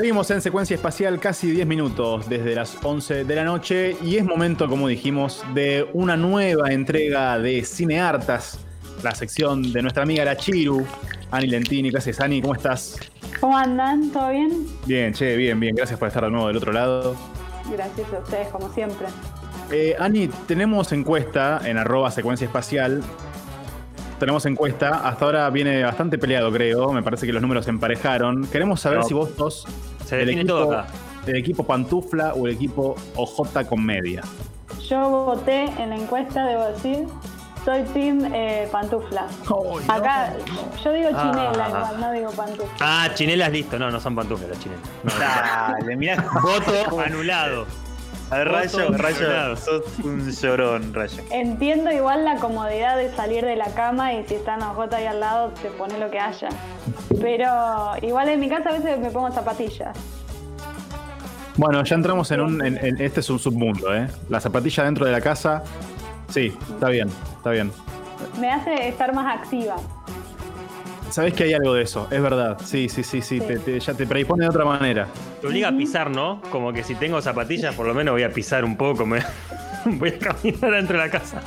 Seguimos en secuencia espacial casi 10 minutos desde las 11 de la noche y es momento, como dijimos, de una nueva entrega de Cineartas, la sección de nuestra amiga la Chiru, Ani Lentini. ¿Qué haces, Ani? ¿Cómo estás? ¿Cómo andan? ¿Todo bien? Bien, che, bien, bien. Gracias por estar de nuevo del otro lado. Gracias a ustedes, como siempre. Eh, Ani, tenemos encuesta en arroba secuencia espacial. Tenemos encuesta. Hasta ahora viene bastante peleado, creo. Me parece que los números se emparejaron. Queremos saber No. si vos sos Se define equipo, todo acá. del equipo Pantufla o el equipo OJ con media. Yo voté en la encuesta, debo decir. Soy Team eh, Pantufla. Acá, yo digo Ah. chinela igual, no digo pantufla. Ah, chinelas listo. No, no son pantuflas las chinelas. No, Dale, mirá. Voto anulado. A ver, Rayo, Rayo, sos un llorón, Rayo. Entiendo igual la comodidad de salir de la cama y si están los J ahí al lado, te pone lo que haya. Pero igual en mi casa a veces me pongo zapatillas. Bueno, ya entramos en un. en- en- este es un submundo, ¿eh? La zapatilla dentro de la casa. Sí, está bien, está bien. Me hace estar más activa. Sabés que hay algo de eso, es verdad. Sí, sí, sí, sí. Sí. te- te- ya te predispone de otra manera. Te obliga a pisar, ¿no? Como que si tengo zapatillas, por lo menos voy a pisar un poco. Me... Voy a caminar dentro de la casa.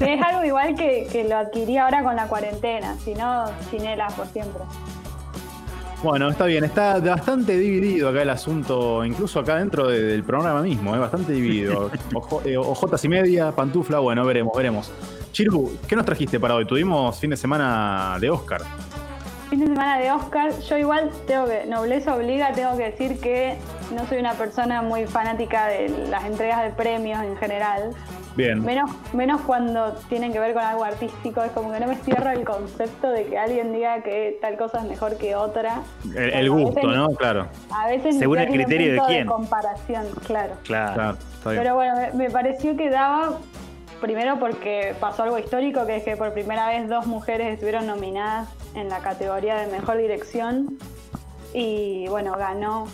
Es algo igual que, que lo adquirí ahora con la cuarentena, si no, chinelas por siempre. Bueno, está bien, está bastante dividido acá el asunto, incluso acá dentro de- del programa mismo, ¿eh? bastante dividido. Ojo- eh, ojotas y media, pantufla, bueno, veremos, veremos. Chiru, ¿qué nos trajiste para hoy? Tuvimos fin de semana de Oscar. Fin de semana de Oscar, yo igual tengo que, nobleza obliga, tengo que decir que no soy una persona muy fanática de las entregas de premios en general. Bien. Menos, menos cuando tienen que ver con algo artístico, es como que no me cierra el concepto de que alguien diga que tal cosa es mejor que otra. El, gusto, veces- ¿no? Claro, A veces Según el criterio de quién. comparación, claro. Claro. claro, está bien. Pero bueno, me, me pareció que daba, primero porque pasó algo histórico, que es que por primera vez dos mujeres estuvieron nominadas en la categoría de mejor dirección y bueno, ganó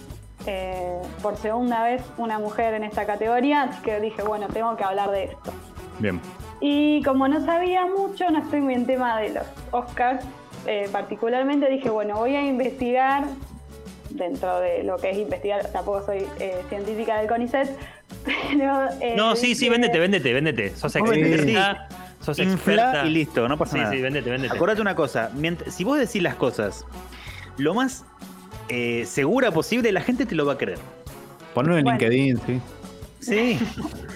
eh, por segunda vez una mujer en esta categoría, así que dije, bueno, tengo que hablar de esto. Bien. Y como no sabía mucho, no estoy muy en tema de los Oscars, eh, particularmente dije, bueno, voy a investigar dentro de lo que es investigar, tampoco soy eh, científica del CONICET, pero... eh, No, sí, sí, véndete, véndete, véndete. Sos experta. Sos Infla experta. y listo, no pasa Sí, nada. sí, véndete, véndete. Acordate una cosa, si vos decís las cosas lo más eh, segura posible, la gente te lo va a creer. Ponlo en Bueno. LinkedIn, sí. Sí.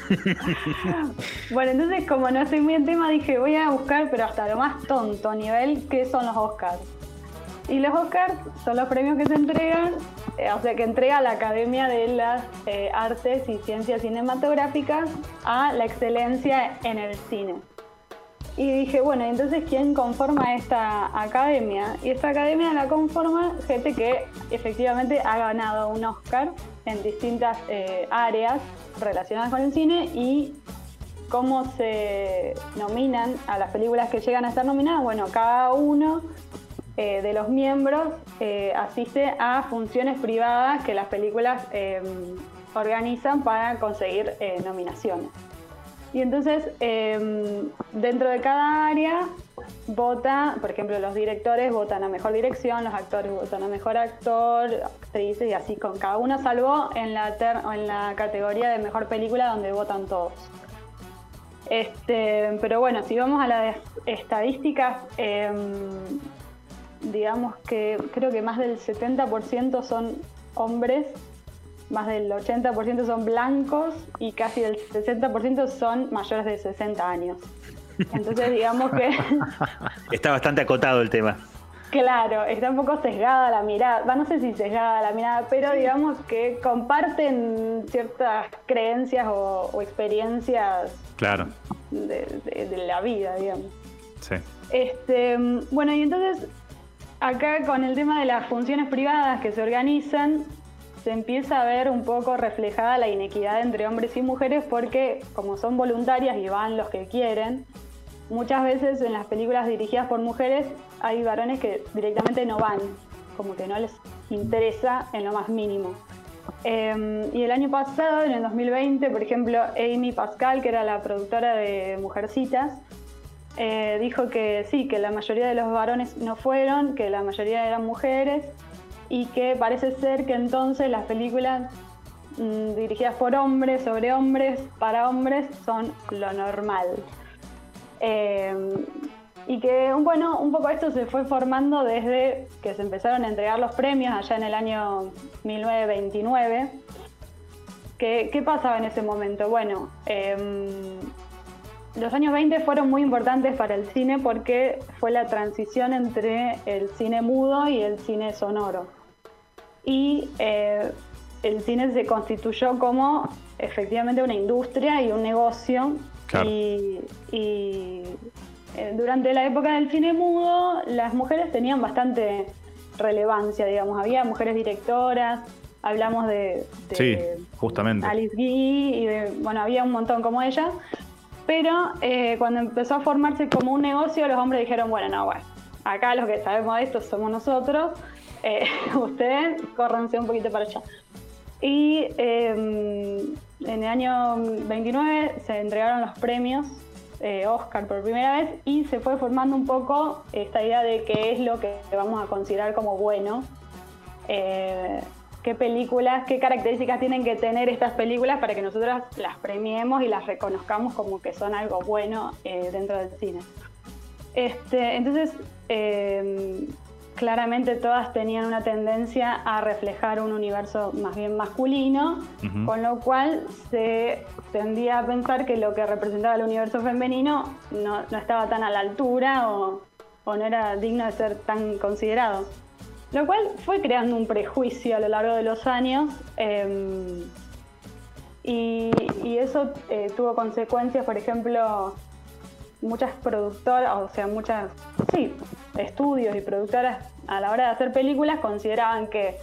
Bueno, entonces como no estoy muy en tema, dije voy a buscar, pero hasta lo más tonto nivel, qué son los Oscars. Y los Oscars son los premios que se entregan, eh, o sea, que entrega la Academia de las eh, Artes y Ciencias Cinematográficas a la excelencia en el cine. Y dije, bueno, entonces ¿quién conforma esta academia? Y esta academia la conforma gente que efectivamente ha ganado un Oscar en distintas eh, áreas relacionadas con el cine y cómo se nominan a las películas que llegan a estar nominadas. Bueno, cada uno eh, de los miembros eh, asiste a funciones privadas que las películas eh, organizan para conseguir nominaciones. Y entonces, dentro de cada área, vota, por ejemplo, los directores votan a mejor dirección, los actores votan a mejor actor, actrices y así con cada uno, salvo en la, en la categoría de mejor película donde votan todos. Este, pero bueno, si vamos a las estadísticas, digamos que creo que más del 70% son hombres, más del 80% son blancos y casi el 60% son mayores de 60 años. Entonces digamos que, Está bastante acotado el tema. claro, está un poco sesgada la mirada, no sé si sesgada la mirada, pero digamos que comparten ciertas creencias o, o experiencias Claro, de, de- de la vida, digamos. sí. Este, bueno, y entonces acá con el tema de las funciones privadas que se organizan, se empieza a ver un poco reflejada la inequidad entre hombres y mujeres porque como son voluntarias y van los que quieren, muchas veces en las películas dirigidas por mujeres hay varones que directamente no van, como que no les interesa en lo más mínimo. Eh, y el año pasado, en el 2020, por ejemplo, Amy Pascal, que era la productora de Mujercitas, eh, dijo que sí, que la mayoría de los varones no fueron, que la mayoría eran mujeres y que parece ser que entonces las películas mm, dirigidas por hombres, sobre hombres, para hombres, son lo normal. Eh, y que, bueno, un poco esto se fue formando desde que se empezaron a entregar los premios allá en el año 1929. ¿Qué, qué pasaba en ese momento? Bueno, em, los años 20 fueron muy importantes para el cine porque fue la transición entre el cine mudo y el cine sonoro. Y eh, el cine se constituyó como efectivamente una industria y un negocio. Claro. Y, y, eh, durante la época del cine mudo, las mujeres tenían bastante relevancia, digamos. Había mujeres directoras, hablamos de, de Sí, justamente. Alice Guy y de, bueno, había un montón como ella. Pero eh, cuando empezó a formarse como un negocio, los hombres dijeron, bueno, no, bueno, acá los que sabemos de esto somos nosotros, eh, ustedes córranse un poquito para allá. Y eh, en el año 29 se entregaron los premios eh, Oscar por primera vez y se fue formando un poco esta idea de qué es lo que vamos a considerar como bueno. Qué películas, qué características tienen que tener estas películas para que nosotros las premiemos y las reconozcamos como que son algo bueno eh, dentro del cine. Este, entonces, eh, claramente todas tenían una tendencia a reflejar un universo más bien masculino, con lo cual se tendía a pensar que lo que representaba el universo femenino no, no estaba tan a la altura o, o no era digno de ser tan considerado. Lo cual fue creando un prejuicio a lo largo de los años y, y eso eh, tuvo consecuencias, por ejemplo, muchas productoras, o sea, muchas, sí, estudios y productoras a la hora de hacer películas consideraban que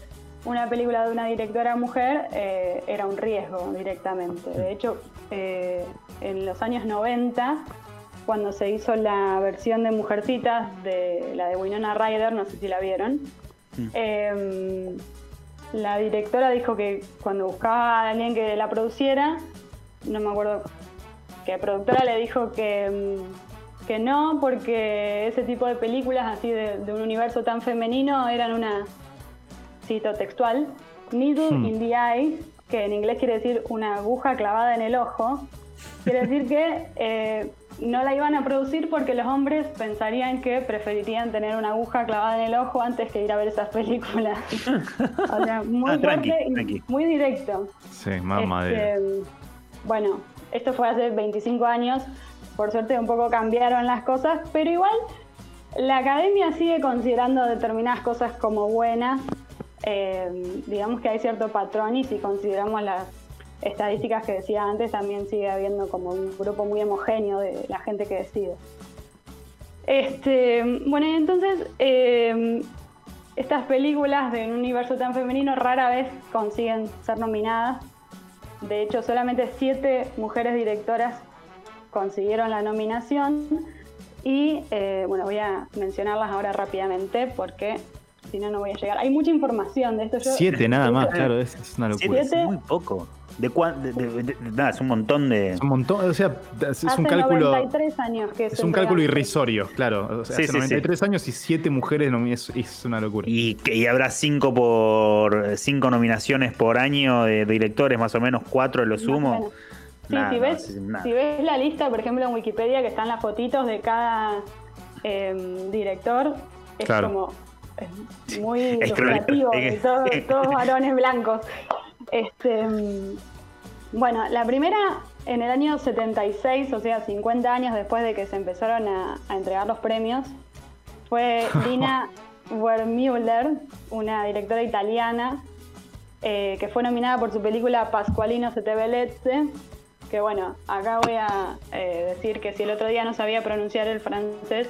una película de una directora mujer eh, era un riesgo directamente. De hecho, eh, en los años 90, cuando se hizo la versión de Mujercitas de la de Winona Ryder, no sé si la vieron, eh, la directora dijo que cuando buscaba a alguien que la produciera, no me acuerdo que productora le dijo que, mm, que no, porque ese tipo de películas así de, de un universo tan femenino eran una, cito textual, needle Hmm. in the eye, que en inglés quiere decir una aguja clavada en el ojo. Quiere decir que eh, no la iban a producir porque los hombres pensarían que preferirían tener una aguja clavada en el ojo antes que ir a ver esas películas. o sea, muy Ah, tranqui, fuerte y muy directo. Sí, mamadera. Este, bueno, esto fue hace 25 años. Por suerte un poco cambiaron las cosas, pero igual la academia sigue considerando determinadas cosas como buenas. Eh, digamos que hay cierto patrón y si consideramos las estadísticas que decía antes, también sigue habiendo como un grupo muy homogéneo de la gente que decide. Este, bueno, entonces eh, estas películas de un universo tan femenino rara vez consiguen ser nominadas. De hecho, solamente siete mujeres directoras consiguieron la nominación. Y eh, bueno, voy a mencionarlas ahora rápidamente porque si no, no voy a llegar. Hay mucha información de esto. Yo- Siete nada más, claro, es, es una Siete locura. es muy poco. ¿De de- de- de- nada, es un montón de. Es un montón, o sea, es, es Hace un cálculo. 93 años que Es un cálculo irrisorio, claro. O sea, Sí, hace sí, 93 años y siete mujeres nomi- es, es una locura. Y, que- y habrá cinco por cinco nominaciones por año de directores, más o menos cuatro de lo sumo. Nada, si, ves, si ves la lista, por ejemplo, en Wikipedia, que están las fotitos de cada em, director, es Claro. como es muy Es y todo- todos varones blancos. Este, bueno, la primera en el año 76, o sea, 50 años después de que se empezaron a, a entregar los premios, fue Lina Wermüller, una directora italiana, eh, que fue nominada por su película Pascualino se te velezze, que bueno, acá voy a eh, decir que si el otro día no sabía pronunciar el francés,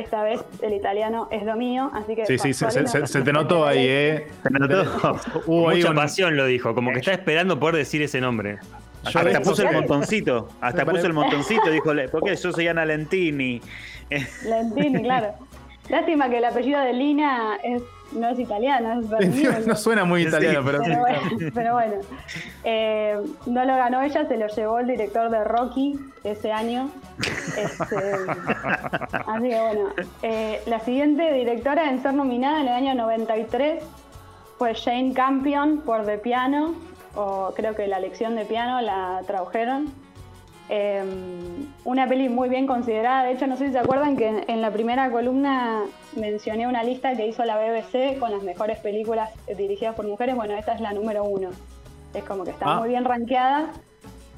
esta vez el italiano es lo mío, así que... Sí, sí, se, se- Pascualino se- se te notó ahí, ¿eh? Se notó. Hubo ahí Mucha un- pasión lo dijo, como que está esperando poder decir ese nombre. Yo Hasta puso el montoncito. Hasta puso el montoncito. Dijo, porque yo soy Ana Lentini. Lentini, claro. Lástima que el apellido de Lina es, no es italiano, es no suena muy Sí. italiano, pero sí. Pero bueno, pero bueno. Eh, no lo ganó ella, se lo llevó el director de Rocky ese año. Este, así que bueno. eh, la siguiente directora en ser nominada en el año 93 fue Jane Campion por The Piano, o creo que la lección de piano la tradujeron. Eh, una peli muy bien considerada. De hecho, no sé si se acuerdan que en, en la primera columna mencioné una lista que hizo la BBC con las mejores películas dirigidas por mujeres. Bueno, esta es la número uno. Es como que está Ah. muy bien rankeada.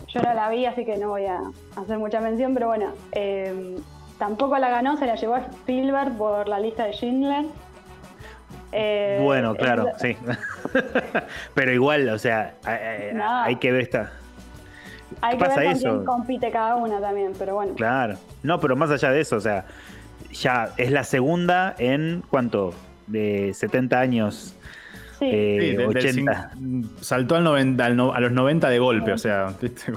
Yo no la vi, así que no voy a hacer mucha mención, pero bueno, eh, tampoco la ganó, se la llevó a Spielberg por la lista de Schindler. Eh, Bueno, claro, es- sí. Pero igual, o sea, hay, hay- No. hay que ver esta. Hay que pasa ver con eso? quién compite cada una también, pero bueno. Claro. No, pero más allá de eso, o sea, ya es la segunda en cuánto? De 70 años. Sí. eh, Sí, de- del 80. cin- saltó al 90, al no- a los 90 de golpe, o sea, ¿viste?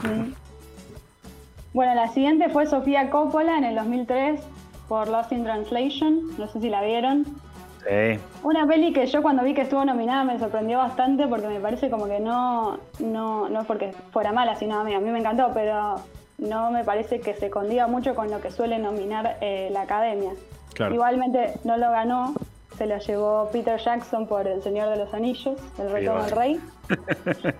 Bueno, la siguiente fue Sofía Coppola en el 2003 por Lost in Translation. No sé si la vieron. Sí. Una peli que yo cuando vi que estuvo nominada me sorprendió bastante porque me parece como que no, no, no es porque fuera mala, sino a mí, a mí me encantó, pero no me parece que se condiga mucho con lo que suele nominar eh, la academia. Claro. Igualmente no lo ganó, se lo llevó Peter Jackson por El Señor de los Anillos, El Retorno del Rey.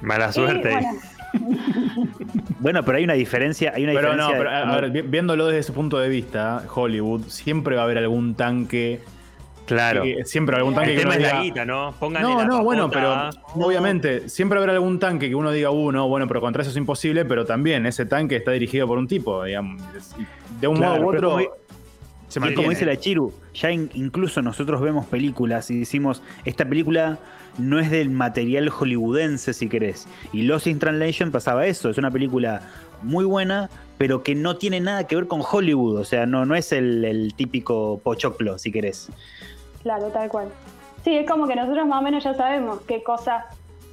Mala Y, suerte. bueno, Bueno, pero hay una diferencia. Hay una Pero no, pero a, a ver, vi- viéndolo desde ese punto de vista, Hollywood, siempre va a haber algún tanque. claro. que- siempre algún tanque El que tema uno es la diga- guita, ¿no? Pónganle No, la no, bueno, pero obviamente siempre habrá algún tanque que uno diga uno, bueno, pero contra eso es imposible, pero también ese tanque está dirigido por un tipo, digamos. De un Claro, modo u otro como- se Y como dice la Chiru, ya in- incluso nosotros vemos películas y decimos, esta película no es del material hollywoodense, si querés. Y Lost in Translation pasaba eso, es una película muy buena, pero que no tiene nada que ver con Hollywood, o sea, no, no es el, el típico pochoclo, si querés. Claro, tal cual. Sí, es como que nosotros más o menos ya sabemos qué cosas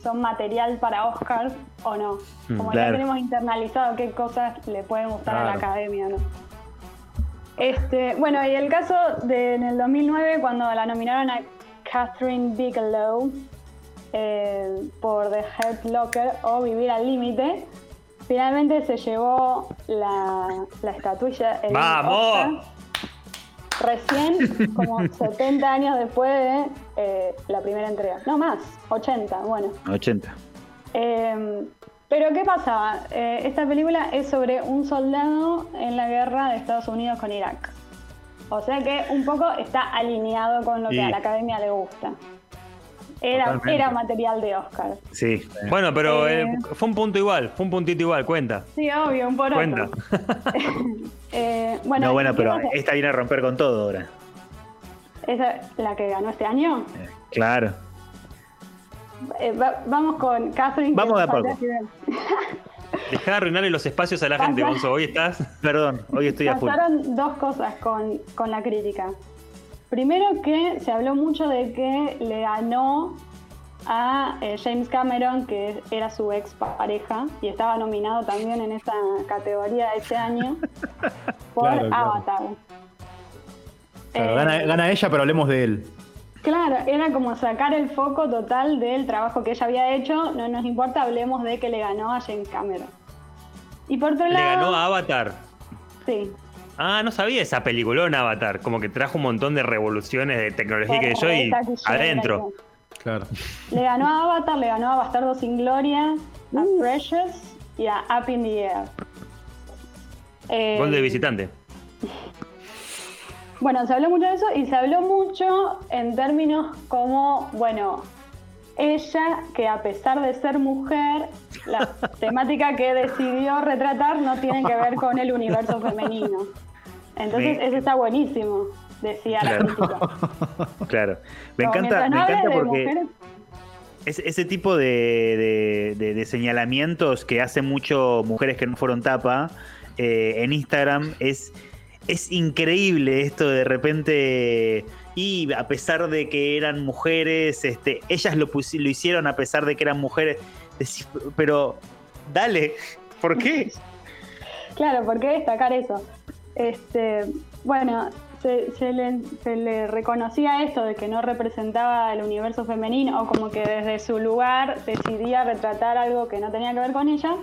son material para Oscar o no. Mm, Como claro. ya tenemos internalizado qué cosas le pueden gustar a la academia, ¿no? Este, bueno, y el caso de en el 2009, cuando la nominaron a Catherine Bigelow eh, por The Hurt Locker o Vivir al Límite, finalmente se llevó la, la estatuilla. el ¡Vamos! Oscar. Recién, como 70 años después de eh, la primera entrega. No más, 80, bueno. 80. Eh, pero ¿qué pasaba? Eh, esta película es sobre un soldado en la guerra de Estados Unidos con Irak. O sea que un poco está alineado con lo que a la academia le gusta. Era, material de Oscar. Sí. Bueno, pero Eh. eh, fue un punto igual, fue un puntito igual, cuenta. Sí, obvio, un poroto. Cuenta. Eh, bueno, no, bueno, ¿qué pero esta viene a romper con todo ahora. ¿Esa es la que ganó este año? Claro. Eh, va- vamos con Catherine. Vamos de a falta poco. que ver. Dejá de arruinarle los espacios a la gente. Gonzo. Hoy estás. Perdón, hoy estoy a full. Pasaron dos cosas con, con la crítica. Primero que se habló mucho de que le ganó a eh, James Cameron, que era su ex pareja, y estaba nominado también en esa categoría ese año, por Claro, claro. Avatar. Claro, Eh, gana, gana ella, pero hablemos de él. Claro, era como sacar el foco total del trabajo que ella había hecho. No nos importa, hablemos de que le ganó a James Cameron. Y por otro Le lado, ganó a Avatar. sí, Ah, no sabía esa peliculón Avatar. Como que trajo un montón de revoluciones de tecnología que yo y adentro. Claro. Le ganó a Avatar, le ganó a Bastardo sin Gloria, a Precious y a Up in the Air. Eh, Gol de visitante. Bueno, se habló mucho de eso y se habló mucho en términos como, bueno, ella que a pesar de ser mujer, la temática que decidió retratar no tiene que ver con el universo femenino. Entonces, Me- eso está buenísimo, decía la Claro. crítica. Claro. Me encanta, no me encanta porque. mujeres, Es- ese tipo de, de- de- de señalamientos que hacen mucho mujeres que no fueron tapa eh, en Instagram es, es increíble esto de repente. Y a pesar de que eran mujeres, este, ellas lo, lo hicieron a pesar de que eran mujeres. Pero dale, ¿por qué? Claro, ¿por qué destacar eso? Este, bueno, se, se le, se le reconocía esto de que no representaba el universo femenino o como que desde su lugar decidía retratar algo que no tenía que ver con ella.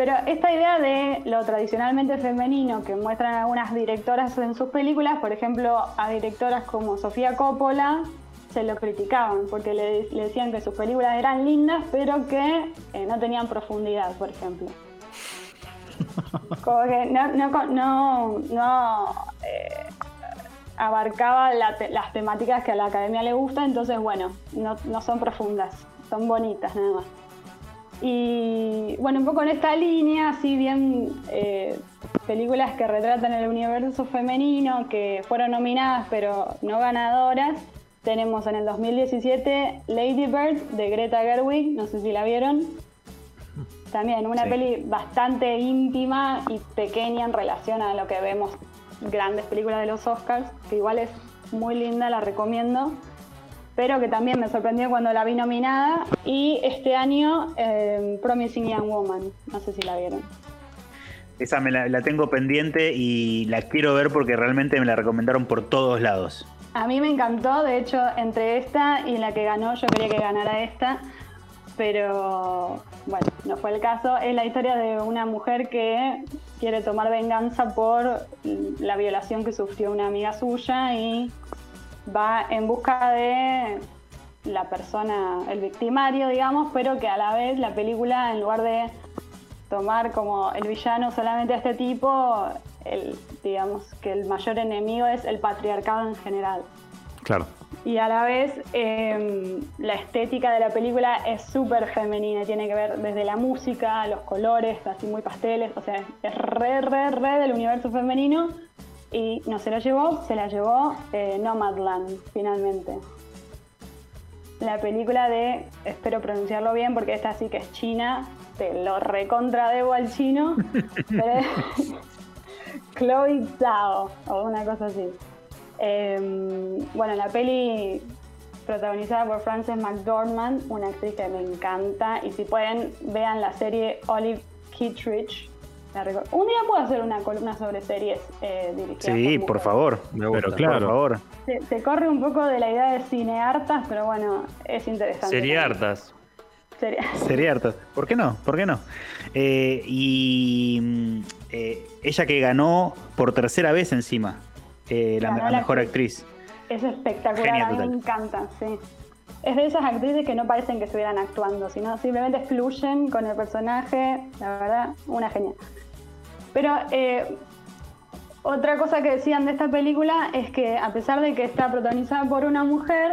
Pero esta idea de lo tradicionalmente femenino que muestran algunas directoras en sus películas, por ejemplo, a directoras como Sofía Coppola, se lo criticaban porque le, decían que sus películas eran lindas, pero que eh, no tenían profundidad, por ejemplo. Como que no, eh, abarcaba las temáticas que a la academia le gusta, entonces bueno, no, no son profundas, son bonitas nada más. Y bueno, un poco en esta línea, así bien eh, películas que retratan el universo femenino, que fueron nominadas pero no ganadoras. Tenemos en el 2017 Lady Bird de Greta Gerwig, no sé si la vieron. También una Sí. peli bastante íntima y pequeña en relación a lo que vemos grandes películas de los Oscars, que igual es muy linda, la recomiendo, pero que también me sorprendió cuando la vi nominada. Y este año eh, Promising Young Woman, no sé si la vieron. Esa me la, la tengo pendiente y la quiero ver porque realmente me la recomendaron por todos lados. A mí me encantó, de hecho, entre esta y la que ganó, yo quería que ganara esta, pero bueno, no fue el caso. Es la historia de una mujer que quiere tomar venganza por la violación que sufrió una amiga suya y va en busca de la persona, el victimario, digamos, pero que a la vez la película, en lugar de tomar como el villano solamente a este tipo, el, digamos que el mayor enemigo es el patriarcado en general. Claro. Y a la vez eh, la estética de la película es súper femenina, tiene que ver desde la música, los colores, así muy pasteles, o sea, es re, re, re del universo femenino y no se lo llevó, se la llevó eh, Nomadland finalmente. La película de, espero pronunciarlo bien porque esta sí que es china, te lo recontra debo al chino, pero es Chloe Zhao o una cosa así. Eh, bueno, la peli protagonizada por Frances McDormand, una actriz que me encanta. Y si pueden, vean la serie Olive Kittredge. Un día puedo hacer una columna sobre series eh, dirigidas Sí, por favor. Me gusta. Pero claro. Por favor. Se, se corre un poco de la idea de cineartas, pero bueno, es interesante. Sería harto. ¿Por qué no? ¿Por qué no? Eh, y mm, eh, ella que ganó por tercera vez encima, eh, la, la la mejor actriz. actriz. Es espectacular, Genia a mí total. me encanta, sí. Es de esas actrices que no parecen que estuvieran actuando, sino simplemente fluyen con el personaje, la verdad, una genia. Pero eh, otra cosa que decían de esta película es que a pesar de que está protagonizada por una mujer,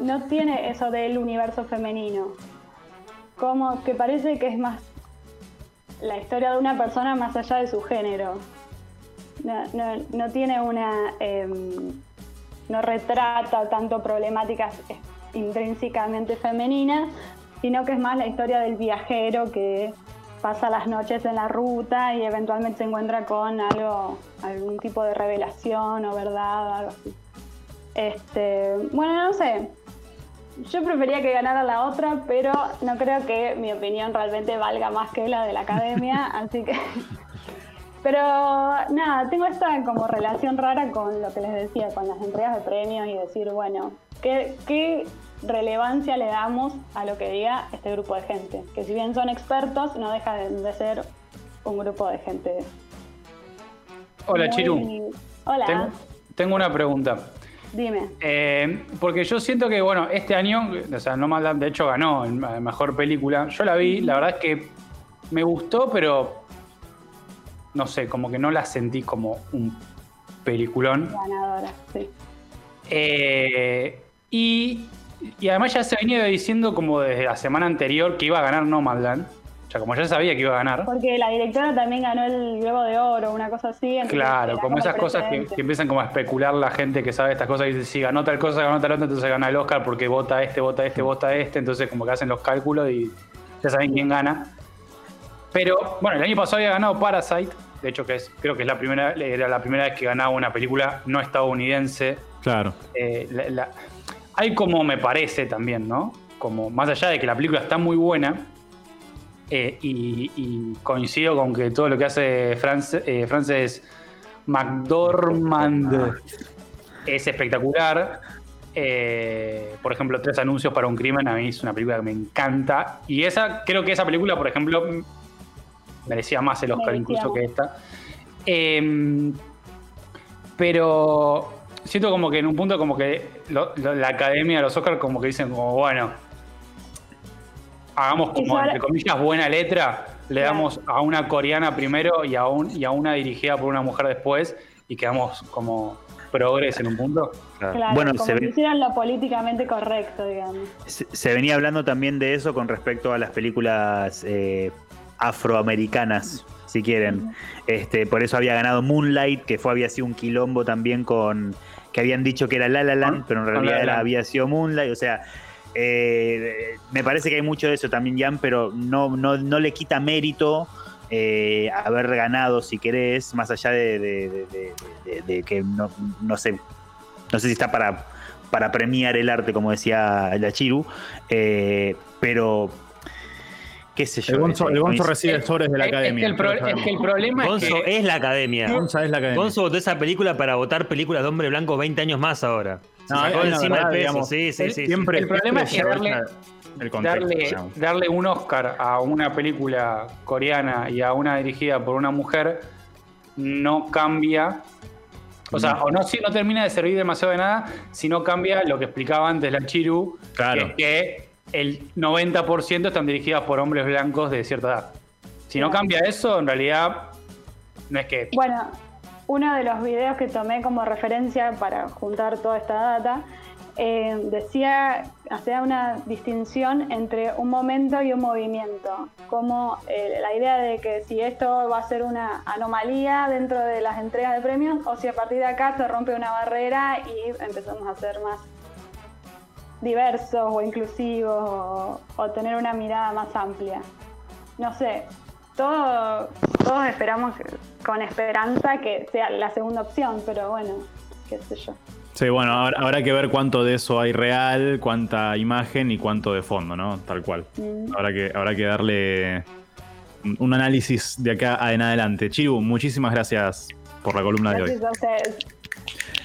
no tiene eso del universo femenino. Como que parece que es más la historia de una persona más allá de su género. No, tiene una... em, no retrata tanto problemáticas intrínsecamente femeninas, sino que es más la historia del viajero que pasa las noches en la ruta y eventualmente se encuentra con algo, algún tipo de revelación o verdad o algo así. Este, bueno, no sé. Yo prefería que ganara la otra, pero no creo que mi opinión realmente valga más que la de la academia, así que pero nada, tengo esta como relación rara con lo que les decía, con las entregas de premios y decir, bueno, ¿qué, qué relevancia le damos a lo que diga este grupo de gente? Que si bien son expertos, no deja de, de ser un grupo de gente. Hola, muy- Chiru. Hola, Tengo, tengo una pregunta. dime. Eh, porque yo siento que, bueno, este año, o sea, Nomadland de hecho ganó la mejor película. Yo la vi, la verdad es que me gustó, pero no sé, como que no la sentí como un peliculón. Ganadora, sí. Eh, y, y además ya se venía diciendo como desde la semana anterior que iba a ganar Nomadland. O sea, como ya sabía que iba a ganar. Porque la directora también ganó el Globo de Oro, una cosa así. Claro, como esas cosas que, empiezan como a especular la gente que sabe estas cosas y dice, si ganó tal cosa, ganó tal otra, entonces gana el Oscar porque vota este, vota este, vota este, entonces como que hacen los cálculos y ya saben quién gana. Pero bueno, el año pasado había ganado Parasite, de hecho que es, creo que es la primera, era la primera vez que ganaba una película no estadounidense. Claro. Eh, la- la- hay como me parece también, ¿no? Como más allá de que la película está muy buena, eh, y, y coincido con que todo lo que hace France- eh, Frances McDormand es espectacular. Eh, por ejemplo, Tres anuncios para un crimen, a mí es una película que me encanta. Y esa, creo que esa película, por ejemplo, merecía más el Oscar Merecía incluso que esta. Em, pero siento como que en un punto como que lo- lo- la academia de los Oscars como que dicen como, bueno, hagamos como, entre comillas, buena letra, le Claro. damos a una coreana primero y a, un, y a una dirigida por una mujer después y quedamos como progres en un punto. Claro. Claro, Bueno, como se hicieran lo políticamente correcto, digamos. Se, se venía hablando también de eso con respecto a las películas eh, afroamericanas, si quieren. Este, por eso había ganado Moonlight, que fue había sido un quilombo también con que habían dicho que era La La Land, pero en realidad era- había sido Moonlight. O sea, eh, me parece que hay mucho de eso también, Jan, pero no, no, no le quita mérito. eh, haber ganado, si querés, más allá de- de que no, no sé no sé si está para, para premiar el arte, como decía la Chiru, eh, pero qué sé yo. El Gonzo, el eh, Gonzo recibe sobres de la Es- es academia. que el, es que el sabemos. problema es Gonzo que... es la academia. Gonza es la academia. Gonzo votó esa película para votar películas de hombre blanco 20 años más ahora. Se No, sacó encima verdad, el peso. digamos, sí, sí, el- sí. Siempre, El problema siempre es que darle- aprovecha el contexto. darle, digamos. darle un Oscar a una película coreana y a una dirigida por una mujer no cambia. O sea, o no, si- no termina de servir demasiado de nada si no cambia lo que explicaba antes la Chiru, Claro. que es que el 90% están dirigidas por hombres blancos de cierta edad. Si no cambia eso, en realidad no es que... Bueno, uno de los videos que tomé como referencia para juntar toda esta data eh, decía, hacía una distinción entre un momento y un movimiento. Como eh, la idea de que si esto va a ser una anomalía dentro de las entregas de premios o si a partir de acá se rompe una barrera y empezamos a ser más diversos o inclusivos o, o tener una mirada más amplia. No sé, todo, todos esperamos con esperanza que sea la segunda opción, pero bueno, qué sé yo. Sí, bueno, habrá, habrá que ver cuánto de eso hay real, cuánta imagen y cuánto de fondo, ¿no? Tal cual. Mm. Habrá que, habrá que darle un análisis de acá en adelante. Chiru, muchísimas gracias por la columna de hoy. A ustedes.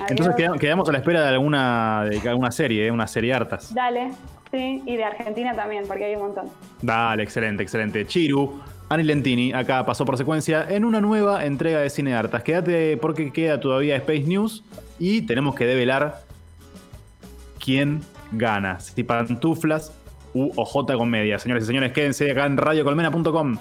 Entonces quedamos, quedamos a la espera de alguna, de alguna serie, ¿eh? una serie hartas. Dale, sí, y de Argentina también, porque hay un montón. Dale, excelente, excelente. Chiru, Ani Lentini, acá pasó por secuencia en una nueva entrega de Cine Hartas. Quédate porque queda todavía Space News y tenemos que develar quién gana. Si pantuflas u OJ Comedia. Señores y señores, quédense acá en radiocolmena.com.